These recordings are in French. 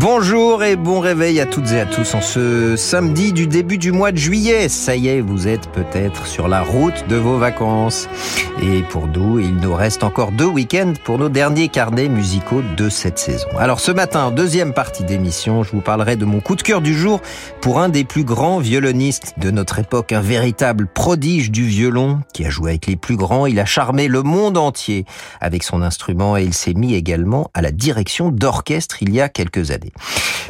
Bonjour et bon réveil à toutes et à tous en ce samedi du début du mois de juillet. Ça y est, vous êtes peut-être sur la route de vos vacances. Et pour nous, il nous reste encore deux week-ends pour nos derniers carnets musicaux de cette saison. Alors ce matin, deuxième partie d'émission, je vous parlerai de mon coup de cœur du jour pour un des plus grands violonistes de notre époque, un véritable prodige du violon qui a joué avec les plus grands. Il a charmé le monde entier avec son instrument et il s'est mis également à la direction d'orchestre il y a quelques années.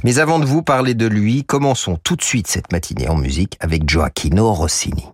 Mais avant de vous parler de lui, commençons tout de suite cette matinée en musique avec Gioacchino Rossini.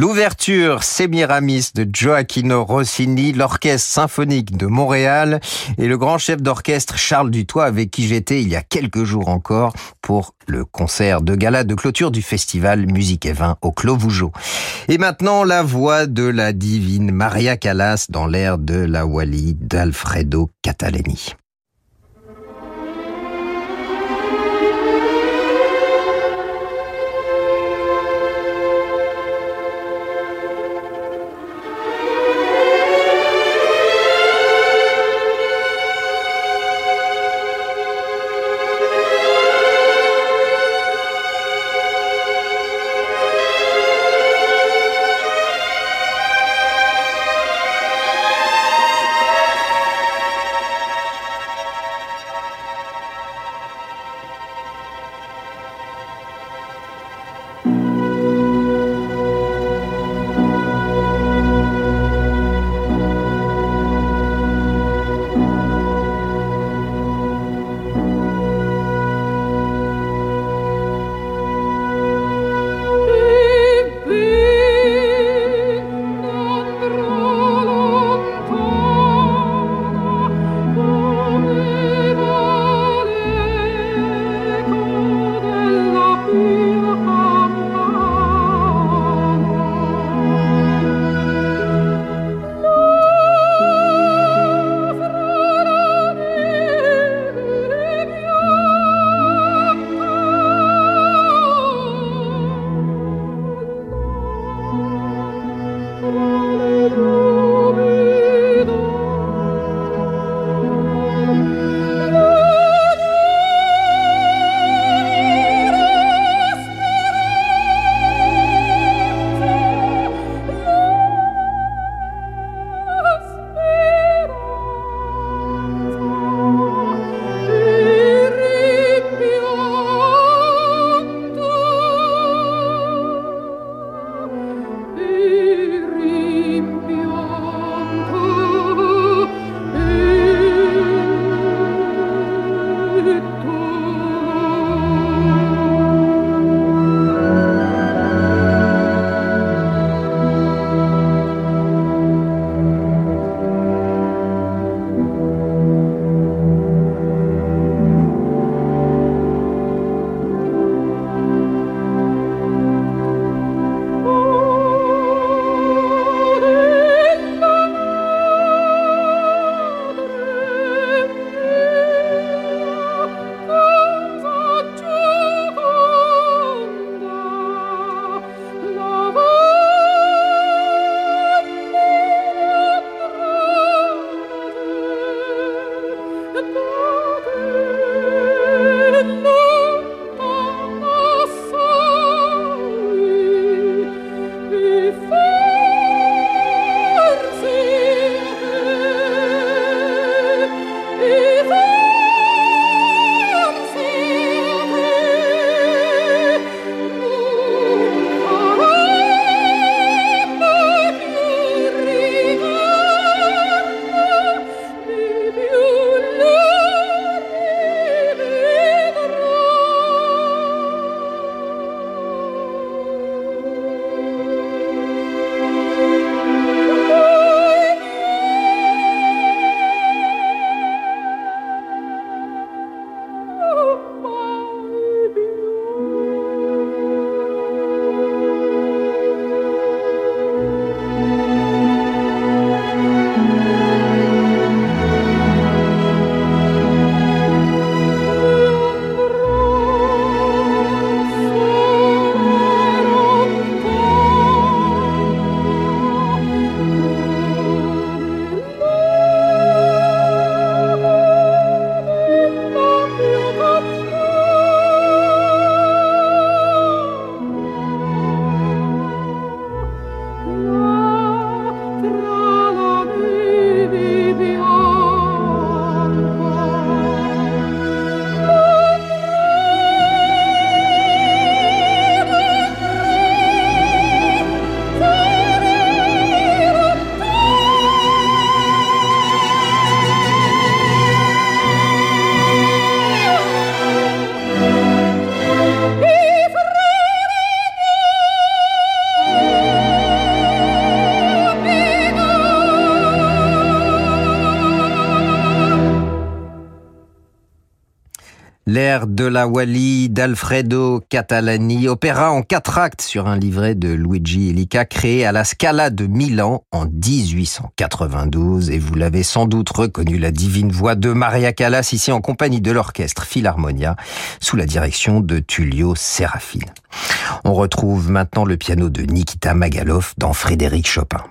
L'ouverture Semiramis de Gioacchino Rossini, l'orchestre symphonique de Montréal et le grand chef d'orchestre Charles Dutoit avec qui j'étais il y a quelques jours encore pour le concert de gala de clôture du festival Musique et Vin au Clos Vougeot. Et maintenant, la voix de la divine Maria Callas dans l'air de la Wally d'Alfredo Catalani. L'air de la Wally d'Alfredo Catalani, opéra en quatre actes sur un livret de Luigi Illica créé à la Scala de Milan en 1892 et vous l'avez sans doute reconnu la divine voix de Maria Callas ici en compagnie de l'orchestre Philharmonia sous la direction de Tullio Serafine. On retrouve maintenant le piano de Nikita Magalov dans Frédéric Chopin.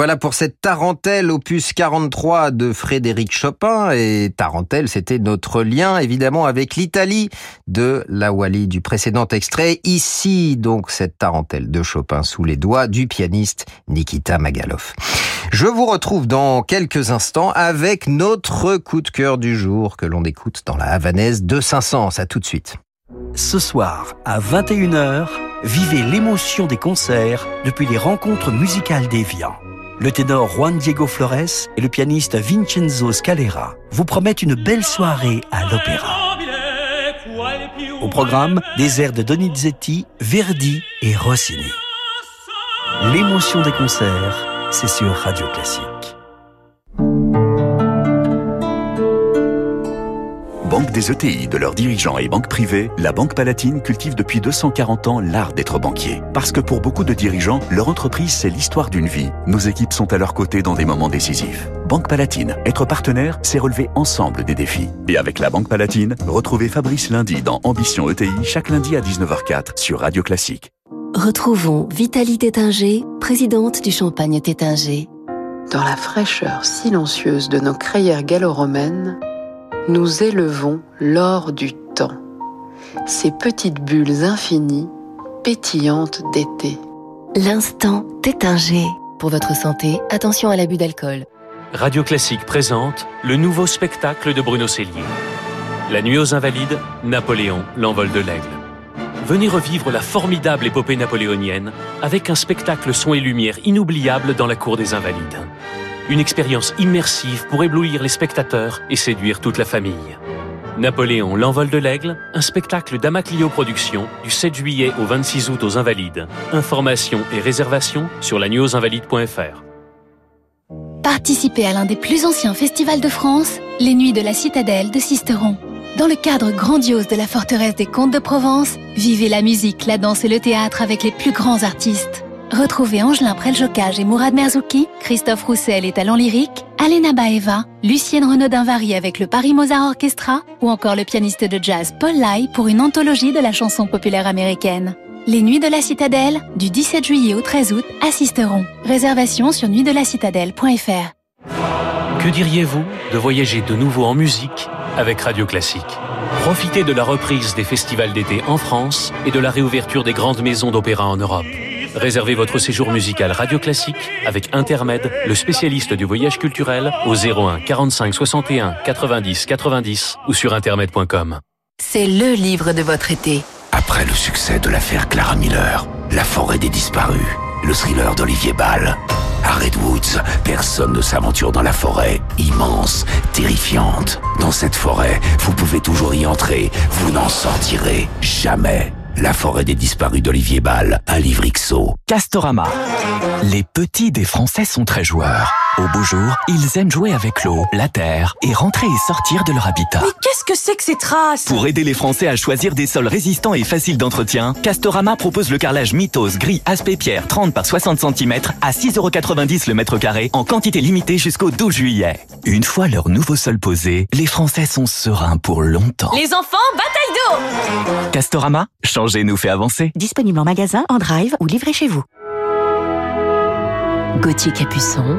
Voilà pour cette Tarentelle opus 43 de Frédéric Chopin. Et Tarentelle, c'était notre lien évidemment avec l'Italie de la Wally du précédent extrait. Ici donc cette Tarentelle de Chopin sous les doigts du pianiste Nikita Magalov. Je vous retrouve dans quelques instants avec notre coup de cœur du jour que l'on écoute dans la Havanaise de Saint-Saëns. À tout de suite. Ce soir, à 21h, vivez l'émotion des concerts depuis les rencontres musicales d'Evian le ténor Juan Diego Flores et le pianiste Vincenzo Scalera vous promettent une belle soirée à l'opéra. Au programme, des airs de Donizetti, Verdi et Rossini. L'émotion des concerts, c'est sur Radio Classique. Banque des ETI, de leurs dirigeants et banques privées, la Banque Palatine cultive depuis 240 ans l'art d'être banquier. Parce que pour beaucoup de dirigeants, leur entreprise, c'est l'histoire d'une vie. Nos équipes sont à leur côté dans des moments décisifs. Banque Palatine, être partenaire, c'est relever ensemble des défis. Et avec la Banque Palatine, retrouvez Fabrice lundi dans Ambition ETI, chaque lundi à 19h04 sur Radio Classique. Retrouvons Vitalie Tétinger, présidente du Champagne Tétinger. Dans la fraîcheur silencieuse de nos crayères gallo-romaines, nous élevons l'or du temps, ces petites bulles infinies, pétillantes d'été. L'instant Tétinger. Pour votre santé, attention à l'abus d'alcool. Radio Classique présente le nouveau spectacle de Bruno Cellier. La nuit aux Invalides, Napoléon, l'envol de l'aigle. Venez revivre la formidable épopée napoléonienne avec un spectacle son et lumière inoubliable dans la cour des Invalides. Une expérience immersive pour éblouir les spectateurs et séduire toute la famille. Napoléon, l'envol de l'aigle, un spectacle d'Amaclio Productions du 7 juillet au 26 août aux Invalides. Informations et réservations sur la newsinvalide.fr. Participez à l'un des plus anciens festivals de France, les Nuits de la Citadelle de Sisteron. Dans le cadre grandiose de la forteresse des Comtes de Provence, vivez la musique, la danse et le théâtre avec les plus grands artistes. Retrouvez Angelin Preljocage et Mourad Merzouki, Christophe Roussel et Talent Lyrique, Alena Baeva, Lucienne Renaudin-Vary avec le Paris Mozart Orchestra ou encore le pianiste de jazz Paul Lai pour une anthologie de la chanson populaire américaine. Les Nuits de la Citadelle, du 17 juillet au 13 août, assisteront. Réservation sur nuitdelacitadelle.fr. Que diriez-vous de voyager de nouveau en musique avec Radio Classique? Profitez de la reprise des festivals d'été en France et de la réouverture des grandes maisons d'opéra en Europe. Réservez votre séjour musical Radio Classique avec Intermed, le spécialiste du voyage culturel, au 01 45 61 90 90 ou sur intermed.com. C'est le livre de votre été. Après le succès de l'affaire Clara Miller, La forêt des disparus, le thriller d'Olivier Ball, à Redwoods, personne ne s'aventure dans la forêt, immense, terrifiante. Dans cette forêt, vous pouvez toujours y entrer, vous n'en sortirez jamais. La forêt des disparus d'Olivier Ball, un livre. Castorama. Les petits des Français sont très joueurs. Au beau jour, ils aiment jouer avec l'eau, la terre et rentrer et sortir de leur habitat. Mais qu'est-ce que c'est que ces traces? Pour aider les Français à choisir des sols résistants et faciles d'entretien, Castorama propose le carrelage Mythos gris aspect pierre 30 par 60 cm à 6,90€ le mètre carré en quantité limitée jusqu'au 12 juillet. Une fois leur nouveau sol posé, les Français sont sereins pour longtemps. Les enfants, bataille d'eau Castorama, changer nous fait avancer. Disponible en magasin, en drive ou livré chez vous. Gauthier Capuçon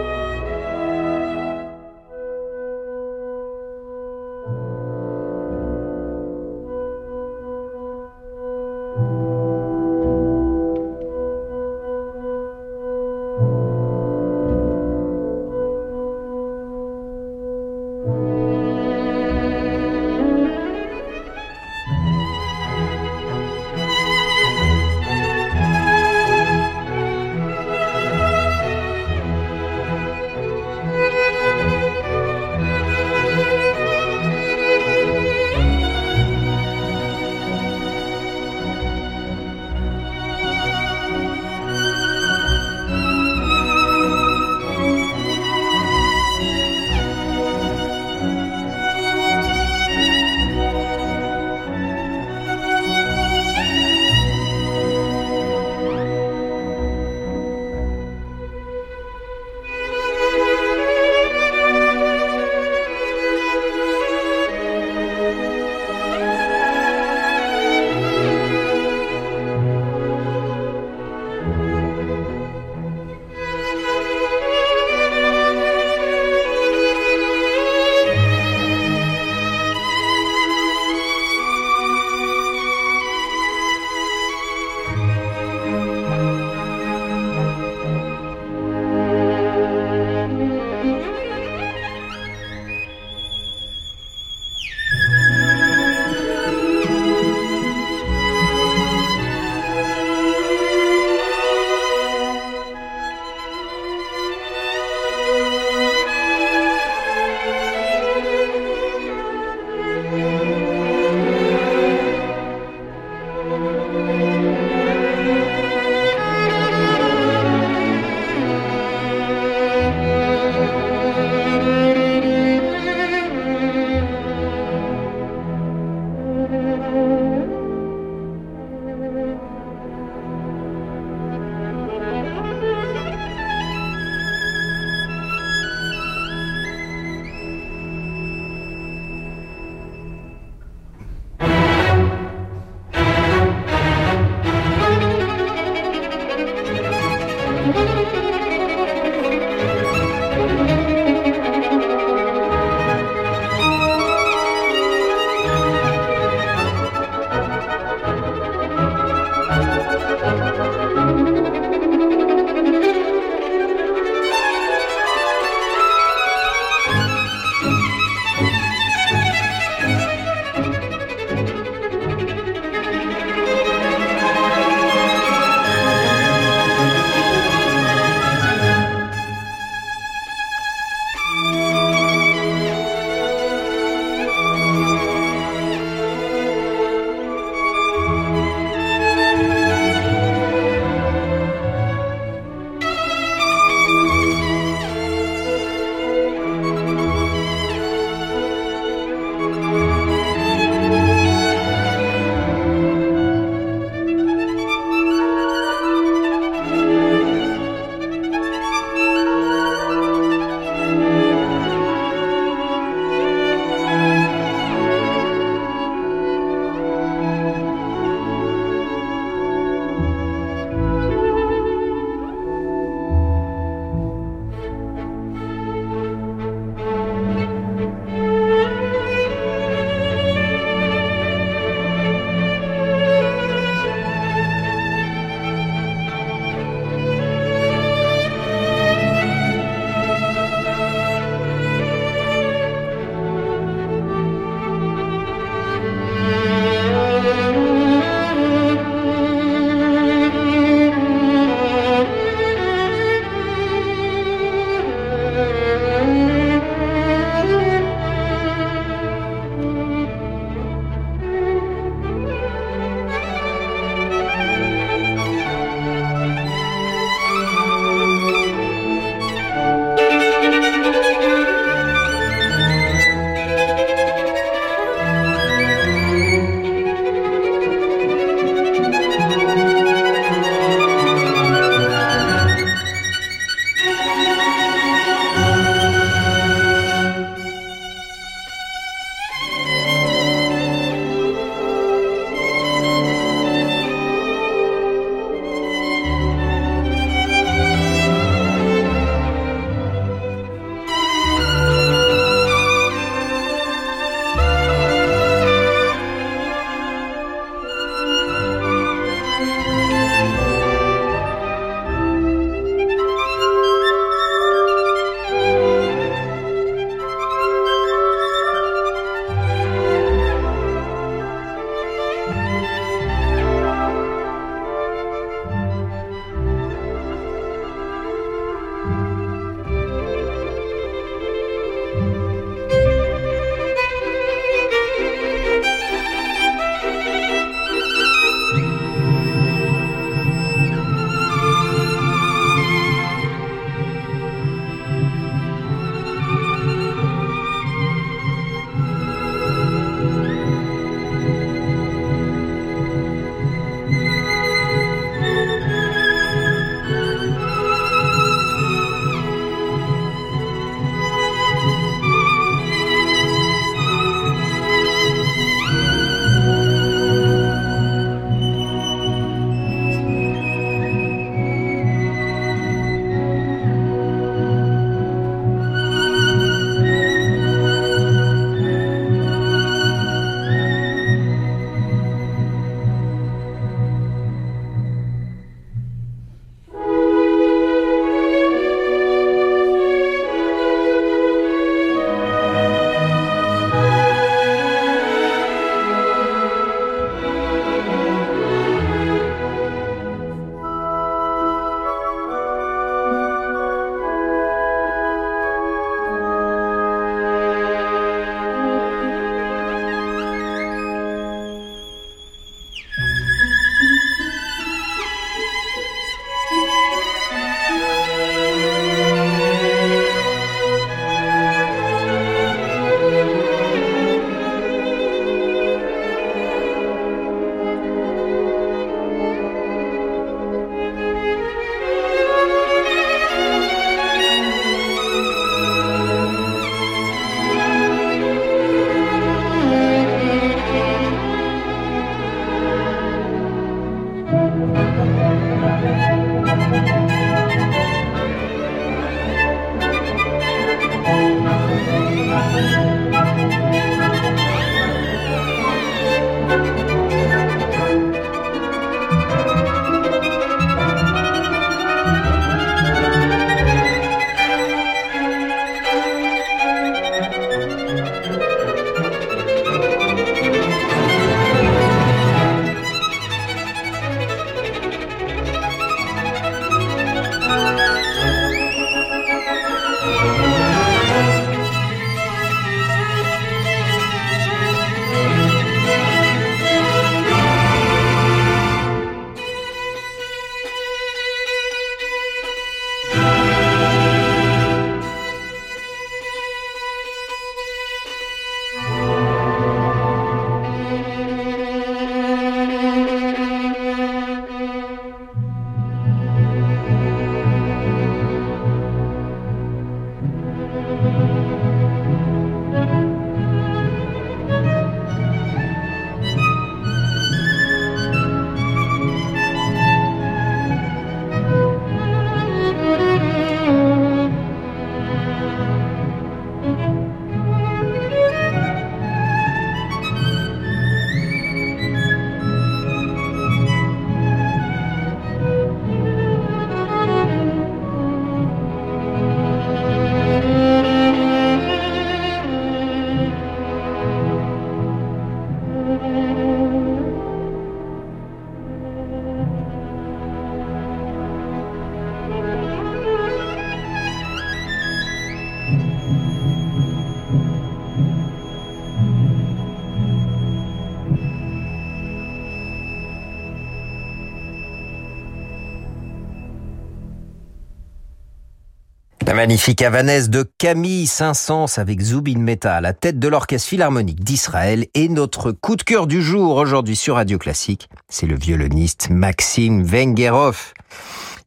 Magnifique havanaise de Camille Saint-Saëns avec Zubin Mehta à la tête de l'Orchestre Philharmonique d'Israël et notre coup de cœur du jour aujourd'hui sur Radio Classique, c'est le violoniste Maxime Vengerov.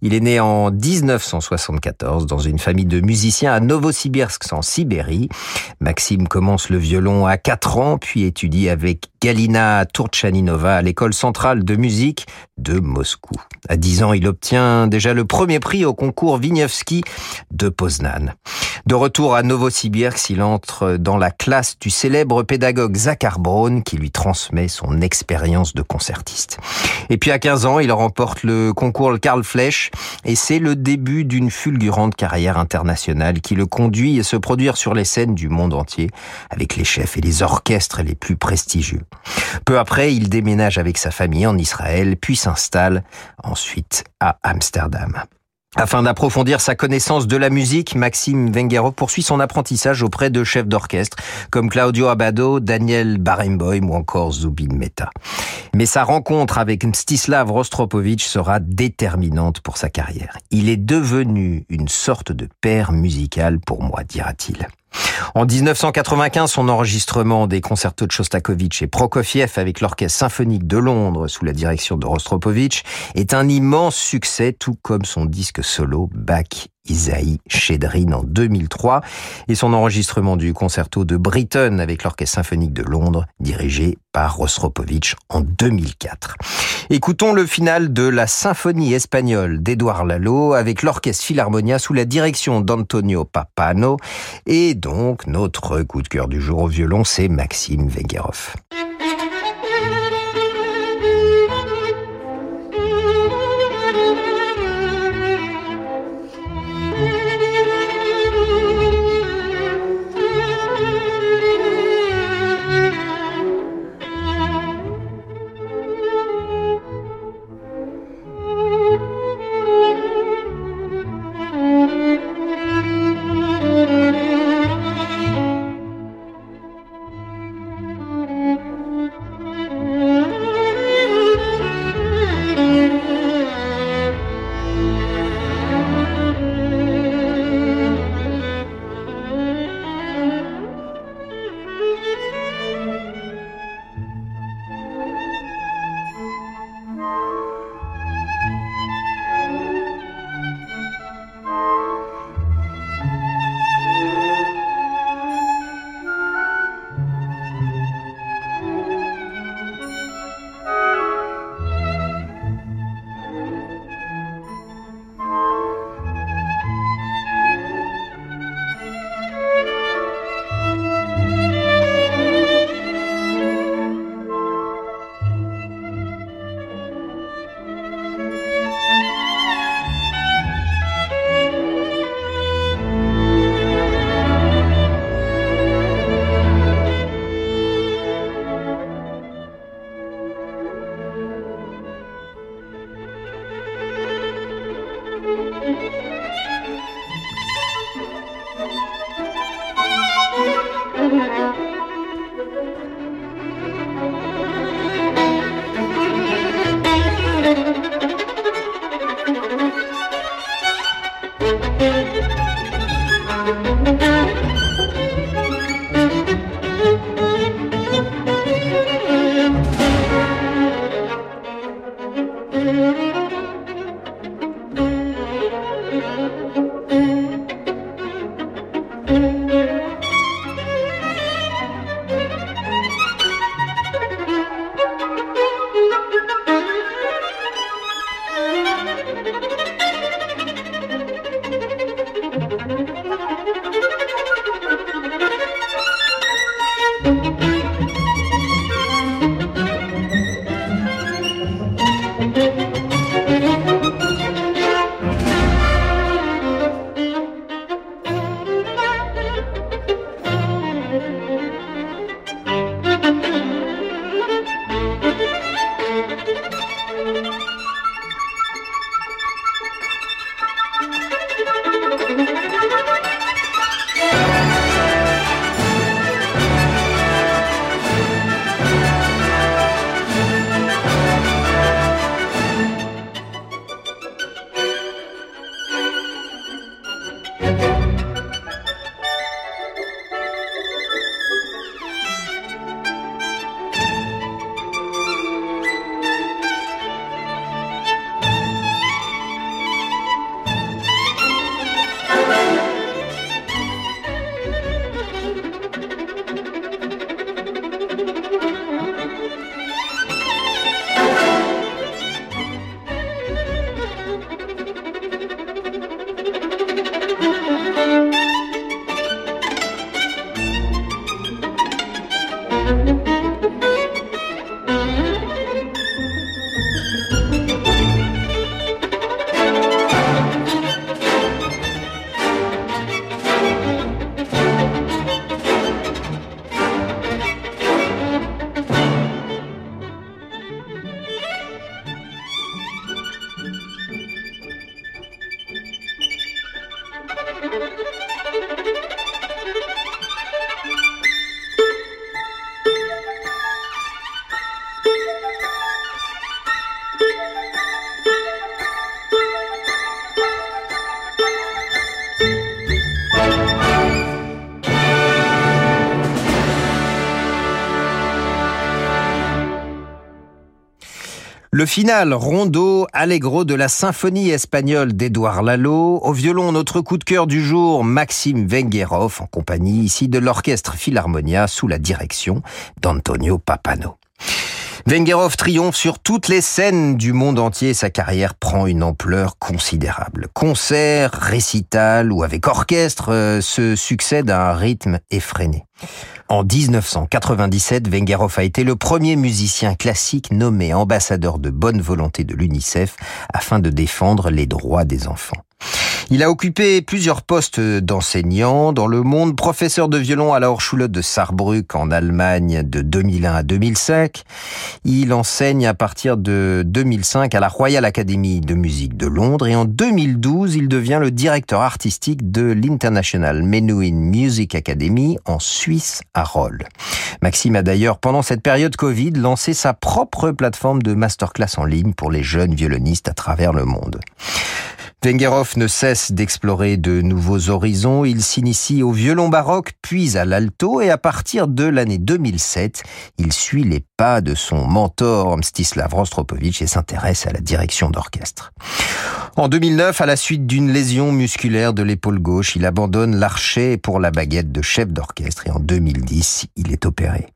Il est né en 1974 dans une famille de musiciens à Novosibirsk en Sibérie. Maxime commence le violon à 4 ans puis étudie avec Galina Turchaninova à l'école centrale de musique de Moscou. À 10 ans, il obtient déjà le premier prix au concours Vignovski de Poznan. De retour à Novosibirsk, il entre dans la classe du célèbre pédagogue Zakhar Braun qui lui transmet son expérience de concertiste. Et puis à 15 ans, il remporte le concours Karl Flesch et c'est le début d'une fulgurante carrière internationale qui le conduit à se produire sur les scènes du monde entier avec les chefs et les orchestres les plus prestigieux. Peu après, il déménage avec sa famille en Israël, puis s'installe ensuite à Amsterdam. Afin d'approfondir sa connaissance de la musique, Maxime Vengerov poursuit son apprentissage auprès de chefs d'orchestre comme Claudio Abado, Daniel Barenboim ou encore Zubin Mehta. Mais sa rencontre avec Mstislav Rostropovich sera déterminante pour sa carrière. Il est devenu une sorte de père musical pour moi, dira-t-il. En 1995, son enregistrement des concertos de Shostakovich et Prokofiev avec l'Orchestre symphonique de Londres sous la direction de Rostropovich est un immense succès, tout comme son disque solo Bach Isaïe Chedrin en 2003 et son enregistrement du concerto de Britten avec l'Orchestre symphonique de Londres dirigé par Rostropovich en 2004. Écoutons le final de la symphonie espagnole d'Edouard Lalo avec l'Orchestre Philharmonia sous la direction d'Antonio Papano et donc notre coup de cœur du jour au violon c'est Maxime Vengerov. Le final, rondo, allegro de la symphonie espagnole d'Edouard Lalo. Au violon, notre coup de cœur du jour, Maxime Vengerov, en compagnie ici de l'orchestre Philharmonia sous la direction d'Antonio Papano. Vengerov triomphe sur toutes les scènes du monde entier. Sa carrière prend une ampleur considérable. Concert, récital ou avec orchestre euh, se succèdent à un rythme effréné. En 1997, Vengerov a été le premier musicien classique nommé ambassadeur de bonne volonté de l'UNICEF afin de défendre les droits des enfants. Il a occupé plusieurs postes d'enseignant dans le monde, professeur de violon à la Hochschule de Saarbrück en Allemagne de 2001 à 2005. Il enseigne à partir de 2005 à la Royal Academy de musique de Londres et en 2012, il devient le directeur artistique de l'International Menuhin Music Academy en Suisse à Roll. Maxime a d'ailleurs pendant cette période Covid lancé sa propre plateforme de masterclass en ligne pour les jeunes violonistes à travers le monde. Vengerov ne cesse d'explorer de nouveaux horizons. Il s'initie au violon baroque, puis à l'alto, et à partir de l'année 2007, il suit les pas de son mentor Mstislav Rostropovich et s'intéresse à la direction d'orchestre. En 2009, à la suite d'une lésion musculaire de l'épaule gauche, il abandonne l'archet pour la baguette de chef d'orchestre et en 2010, il est opéré.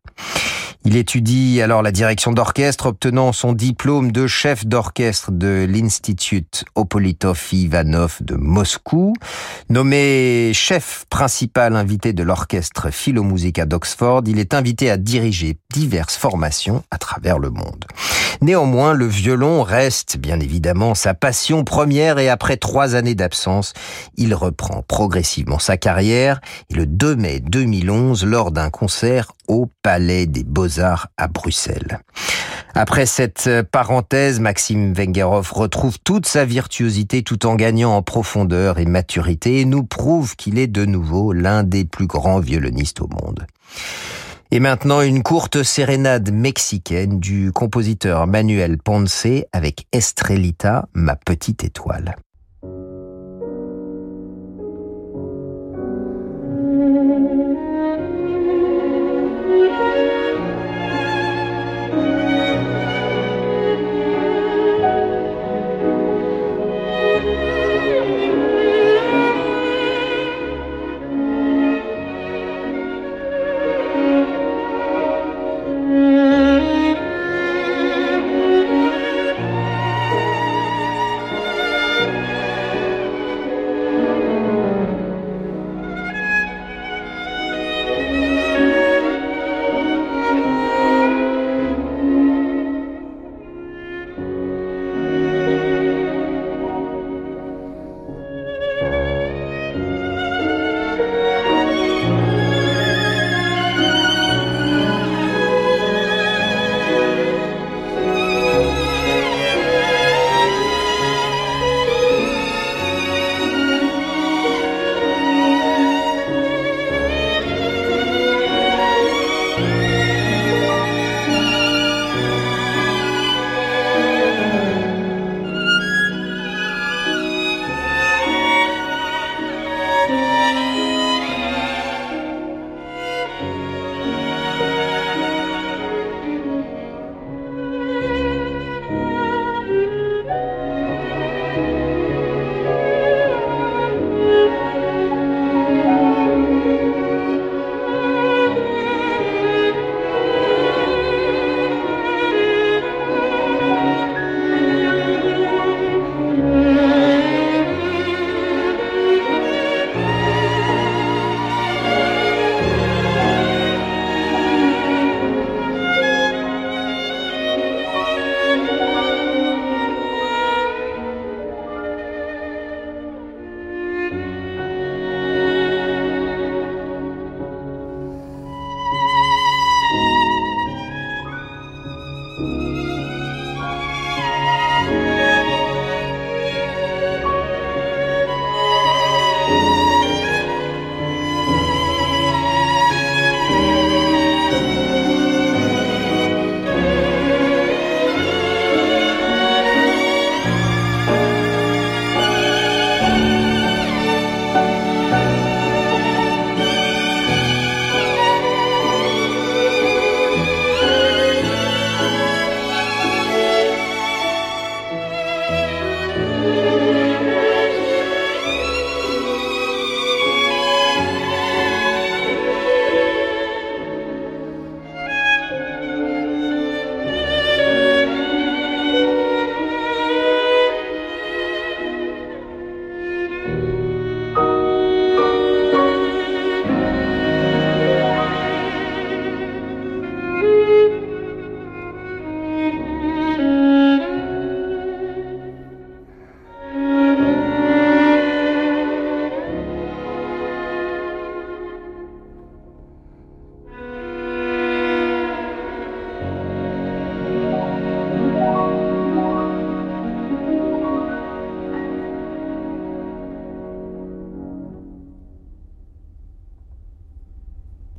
Il étudie alors la direction d'orchestre, obtenant son diplôme de chef d'orchestre de l'Institut Opolitov Ivanov de Moscou. Nommé chef principal invité de l'orchestre Philomousica d'Oxford, il est invité à diriger diverses formations à travers le monde. Néanmoins, le violon reste bien évidemment sa passion première et après trois années d'absence, il reprend progressivement sa carrière et le 2 mai 2011, lors d'un concert au Palais des Beaux-Arts à Bruxelles. Après cette parenthèse, Maxime Vengerov retrouve toute sa virtuosité tout en gagnant en profondeur et maturité et nous prouve qu'il est de nouveau l'un des plus grands violonistes au monde. Et maintenant, une courte sérénade mexicaine du compositeur Manuel Ponce avec Estrelita, ma petite étoile.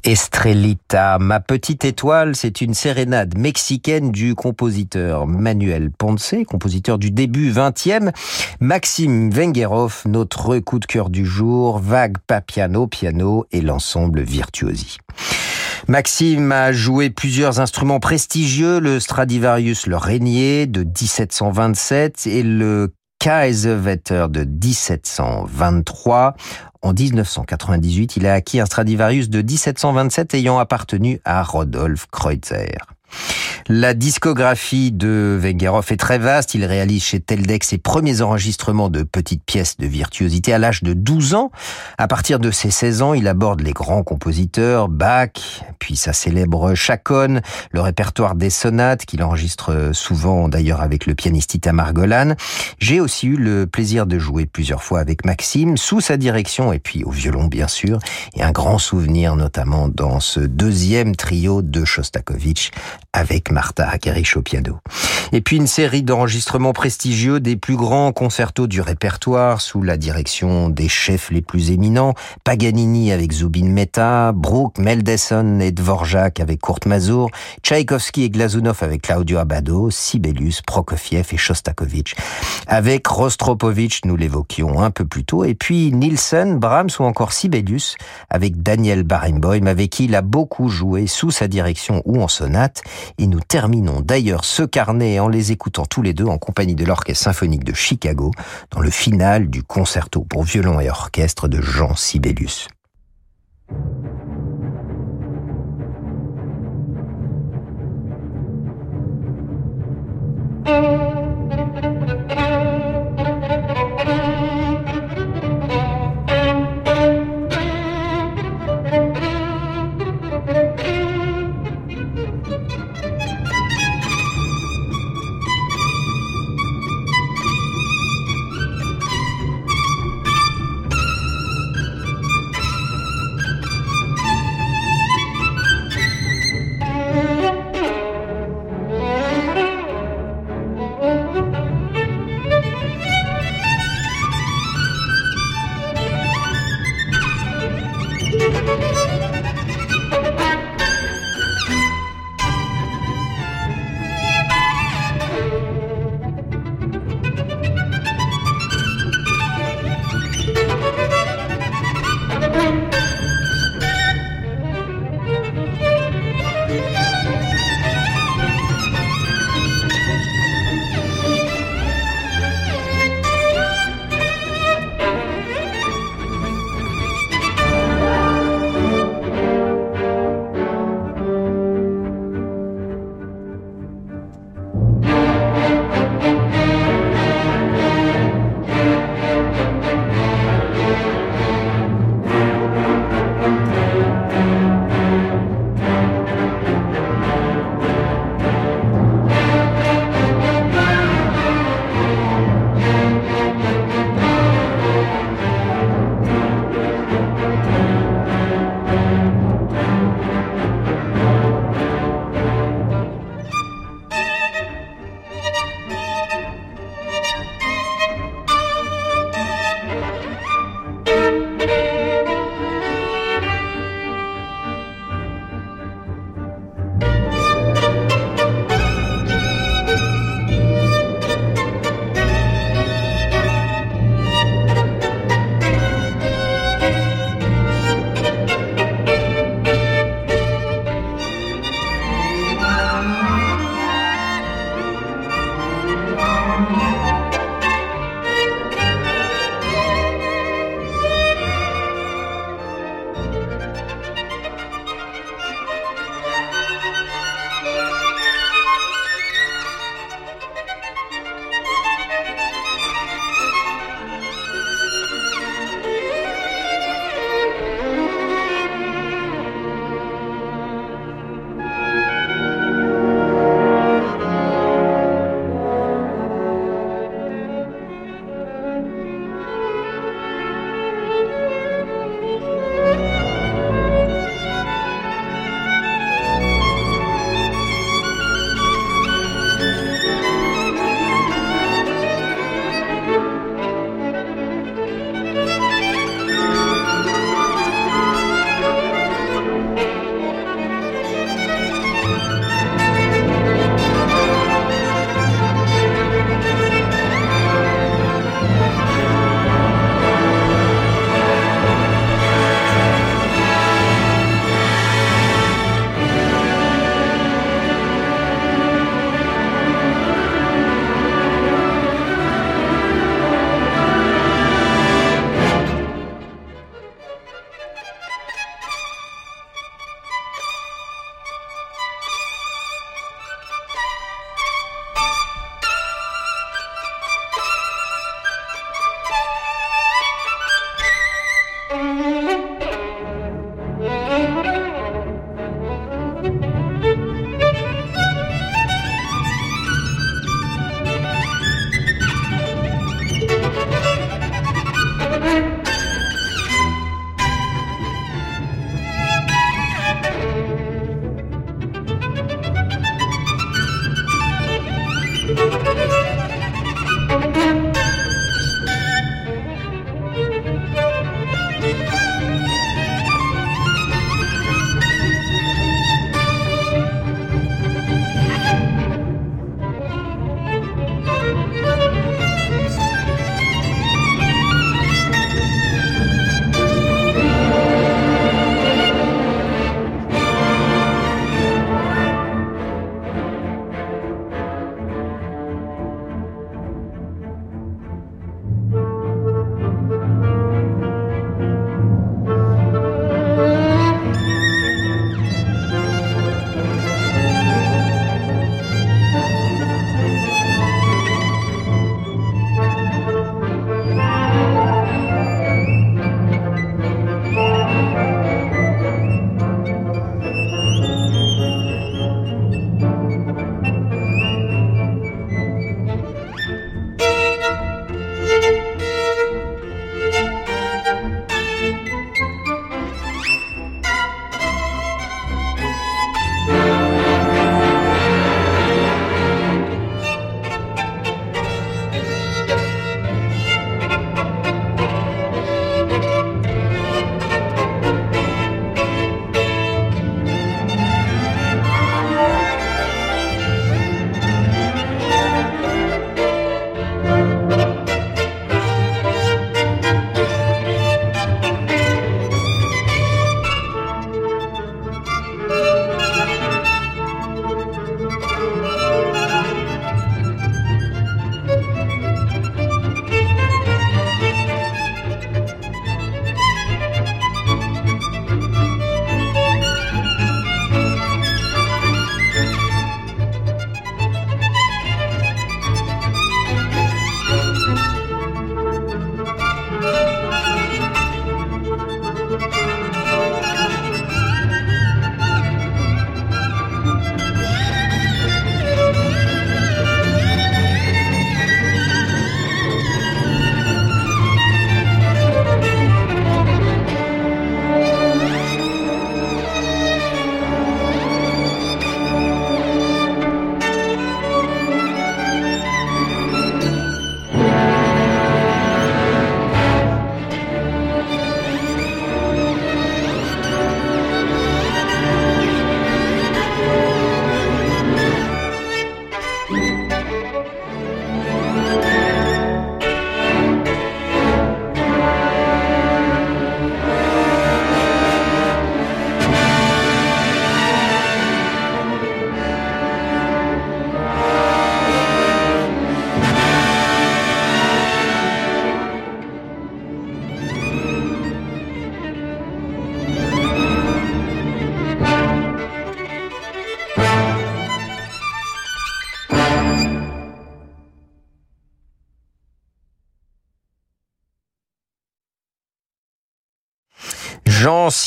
Estrelita, ma petite étoile, c'est une sérénade mexicaine du compositeur Manuel Ponce, compositeur du début 20e. Maxime Vengerov, notre coup de cœur du jour, Vague Papiano, piano et l'ensemble Virtuosi. Maxime a joué plusieurs instruments prestigieux, le Stradivarius le Régnier de 1727 et le Kaiserwetter de 1723. En 1998, il a acquis un Stradivarius de 1727 ayant appartenu à Rodolphe Kreutzer. La discographie de Vengerov est très vaste. Il réalise chez Teldec ses premiers enregistrements de petites pièces de virtuosité à l'âge de 12 ans. À partir de ses 16 ans, il aborde les grands compositeurs, Bach, puis sa célèbre chaconne, le répertoire des sonates qu'il enregistre souvent d'ailleurs avec le pianiste Itamar Golan. J'ai aussi eu le plaisir de jouer plusieurs fois avec Maxime sous sa direction et puis au violon bien sûr et un grand souvenir notamment dans ce deuxième trio de Shostakovich avec Martha Hakarish au. Et puis une série d'enregistrements prestigieux des plus grands concertos du répertoire sous la direction des chefs les plus éminents, Paganini avec Zubin Mehta, Bruch, Mendelssohn et Dvorak avec Kurt Mazur, Tchaïkovski et Glazunov avec Claudio Abbado, Sibelius, Prokofiev et Shostakovich. Avec Rostropovich, nous l'évoquions un peu plus tôt, et puis Nielsen, Brahms ou encore Sibelius avec Daniel Barenboim avec qui il a beaucoup joué sous sa direction ou en sonate terminons d'ailleurs ce carnet en les écoutant tous les deux en compagnie de l'Orchestre symphonique de Chicago dans le final du concerto pour violon et orchestre de Jean Sibelius.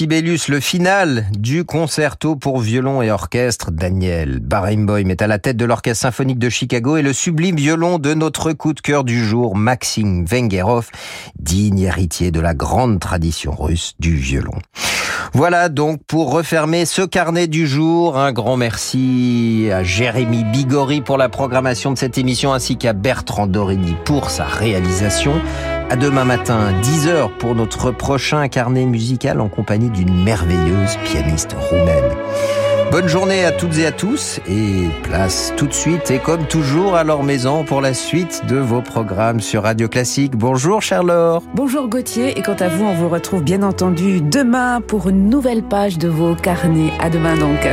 Sibelius, le final du concerto pour violon et orchestre. Daniel Barenboim est à la tête de l'Orchestre symphonique de Chicago et le sublime violon de notre coup de cœur du jour, Maxime Vengerov, digne héritier de la grande tradition russe du violon. Voilà donc pour refermer ce carnet du jour. Un grand merci à Jérémy Bigori pour la programmation de cette émission ainsi qu'à Bertrand Dorini pour sa réalisation. À demain matin, 10h pour notre prochain carnet musical en compagnie d'une merveilleuse pianiste roumaine. Bonne journée à toutes et à tous et place tout de suite et comme toujours à leur maison pour la suite de vos programmes sur Radio Classique. Bonjour Charlotte. Bonjour Gauthier et quant à vous, on vous retrouve bien entendu demain pour une nouvelle page de vos carnets. À demain donc.